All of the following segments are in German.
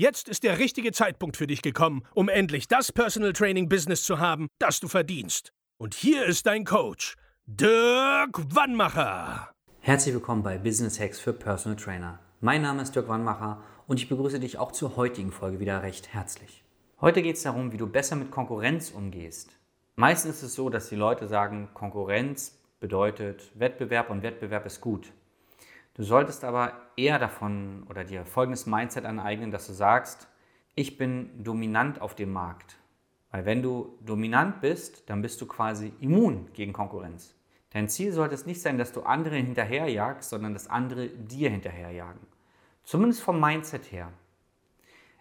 Jetzt ist der richtige Zeitpunkt für dich gekommen, um endlich das Personal Training Business zu haben, das du verdienst. Und hier ist dein Coach, Dirk Wannmacher. Herzlich willkommen bei Business Hacks für Personal Trainer. Mein Name ist Dirk Wannmacher und ich begrüße dich auch zur heutigen Folge wieder recht herzlich. Heute geht es darum, wie du besser mit Konkurrenz umgehst. Meistens ist es so, dass die Leute sagen, Konkurrenz bedeutet Wettbewerb und Wettbewerb ist gut. Du solltest aber eher davon oder dir folgendes Mindset aneignen, dass du sagst, ich bin dominant auf dem Markt. Weil wenn du dominant bist, dann bist du quasi immun gegen Konkurrenz. Dein Ziel sollte es nicht sein, dass du andere hinterherjagst, sondern dass andere dir hinterherjagen. Zumindest vom Mindset her.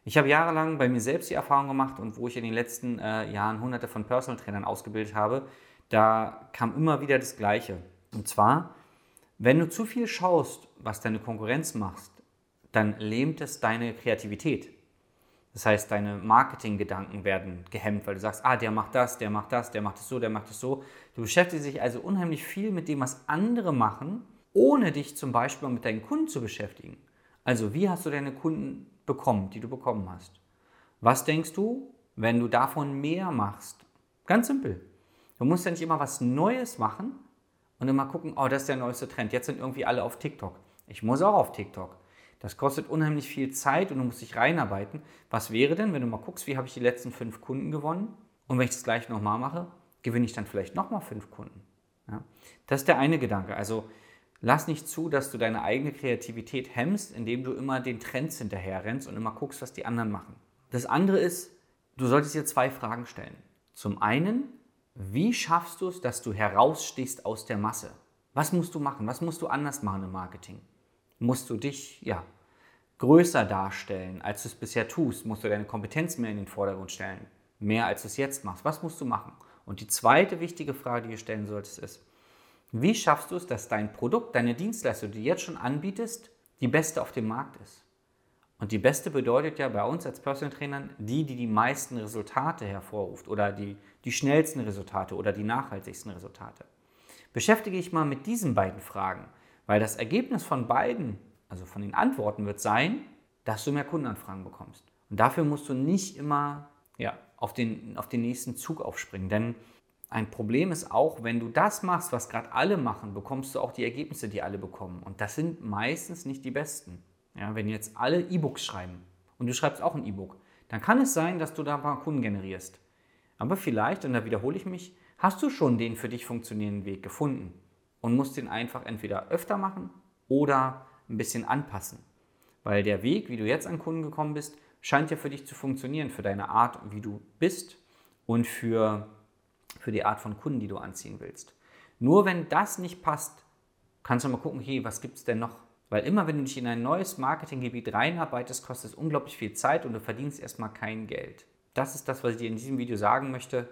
Ich habe jahrelang bei mir selbst die Erfahrung gemacht und wo ich in den letzten äh, Jahren hunderte von Personal Trainern ausgebildet habe, da kam immer wieder das Gleiche. Und zwar, wenn du zu viel schaust, was deine Konkurrenz macht, dann lähmt es deine Kreativität. Das heißt, deine Marketinggedanken werden gehemmt, weil du sagst, ah, der macht das, der macht das, der macht es so, der macht es so. Du beschäftigst dich also unheimlich viel mit dem, was andere machen, ohne dich zum Beispiel mit deinen Kunden zu beschäftigen. Also, wie hast du deine Kunden bekommen, die du bekommen hast? Was denkst du, wenn du davon mehr machst? Ganz simpel. Du musst ja nicht immer was Neues machen, und immer gucken, oh, das ist der neueste Trend. Jetzt sind irgendwie alle auf TikTok. Ich muss auch auf TikTok. Das kostet unheimlich viel Zeit und du musst dich reinarbeiten. Was wäre denn, wenn du mal guckst, wie habe ich die letzten fünf Kunden gewonnen? Und wenn ich das gleich nochmal mache, gewinne ich dann vielleicht nochmal fünf Kunden. Ja? Das ist der eine Gedanke. Also lass nicht zu, dass du deine eigene Kreativität hemmst, indem du immer den Trends hinterher rennst und immer guckst, was die anderen machen. Das andere ist, du solltest dir zwei Fragen stellen. Zum einen, wie schaffst du es, dass du herausstichst aus der Masse? Was musst du machen? Was musst du anders machen im Marketing? Musst du dich ja, größer darstellen, als du es bisher tust? Musst du deine Kompetenz mehr in den Vordergrund stellen? Mehr als du es jetzt machst? Was musst du machen? Und die zweite wichtige Frage, die du stellen solltest, ist, wie schaffst du es, dass dein Produkt, deine Dienstleistung, die du jetzt schon anbietest, die beste auf dem Markt ist? Und die beste bedeutet ja bei uns als Personal Trainern die, die die meisten Resultate hervorruft oder die, die schnellsten Resultate oder die nachhaltigsten Resultate. Beschäftige dich mal mit diesen beiden Fragen, weil das Ergebnis von beiden, also von den Antworten, wird sein, dass du mehr Kundenanfragen bekommst. Und dafür musst du nicht immer ja, auf, den, auf den nächsten Zug aufspringen, denn ein Problem ist auch, wenn du das machst, was gerade alle machen, bekommst du auch die Ergebnisse, die alle bekommen. Und das sind meistens nicht die besten. Ja, wenn jetzt alle E-Books schreiben und du schreibst auch ein E-Book, dann kann es sein, dass du da ein paar Kunden generierst. Aber vielleicht, und da wiederhole ich mich, hast du schon den für dich funktionierenden Weg gefunden und musst den einfach entweder öfter machen oder ein bisschen anpassen. Weil der Weg, wie du jetzt an Kunden gekommen bist, scheint ja für dich zu funktionieren, für deine Art, wie du bist und für, für die Art von Kunden, die du anziehen willst. Nur wenn das nicht passt, kannst du mal gucken, hey, was gibt es denn noch? Weil immer, wenn du dich in ein neues Marketinggebiet reinarbeitest, kostet es unglaublich viel Zeit und du verdienst erstmal kein Geld. Das ist das, was ich dir in diesem Video sagen möchte.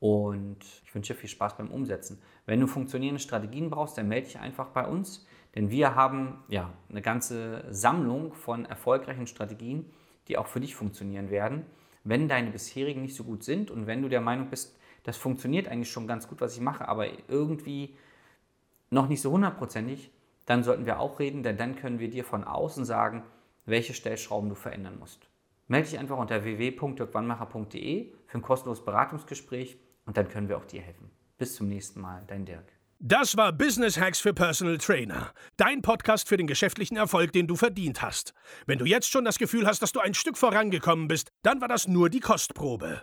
Und ich wünsche dir viel Spaß beim Umsetzen. Wenn du funktionierende Strategien brauchst, dann melde dich einfach bei uns. Denn wir haben ja eine ganze Sammlung von erfolgreichen Strategien, die auch für dich funktionieren werden. Wenn deine bisherigen nicht so gut sind und wenn du der Meinung bist, das funktioniert eigentlich schon ganz gut, was ich mache, aber irgendwie noch nicht so hundertprozentig, dann sollten wir auch reden, denn dann können wir dir von außen sagen, welche Stellschrauben du verändern musst. Melde dich einfach unter www.dirkwannmacher.de für ein kostenloses Beratungsgespräch und dann können wir auch dir helfen. Bis zum nächsten Mal, dein Dirk. Das war Business Hacks für Personal Trainer. Dein Podcast für den geschäftlichen Erfolg, den du verdient hast. Wenn du jetzt schon das Gefühl hast, dass du ein Stück vorangekommen bist, dann war das nur die Kostprobe.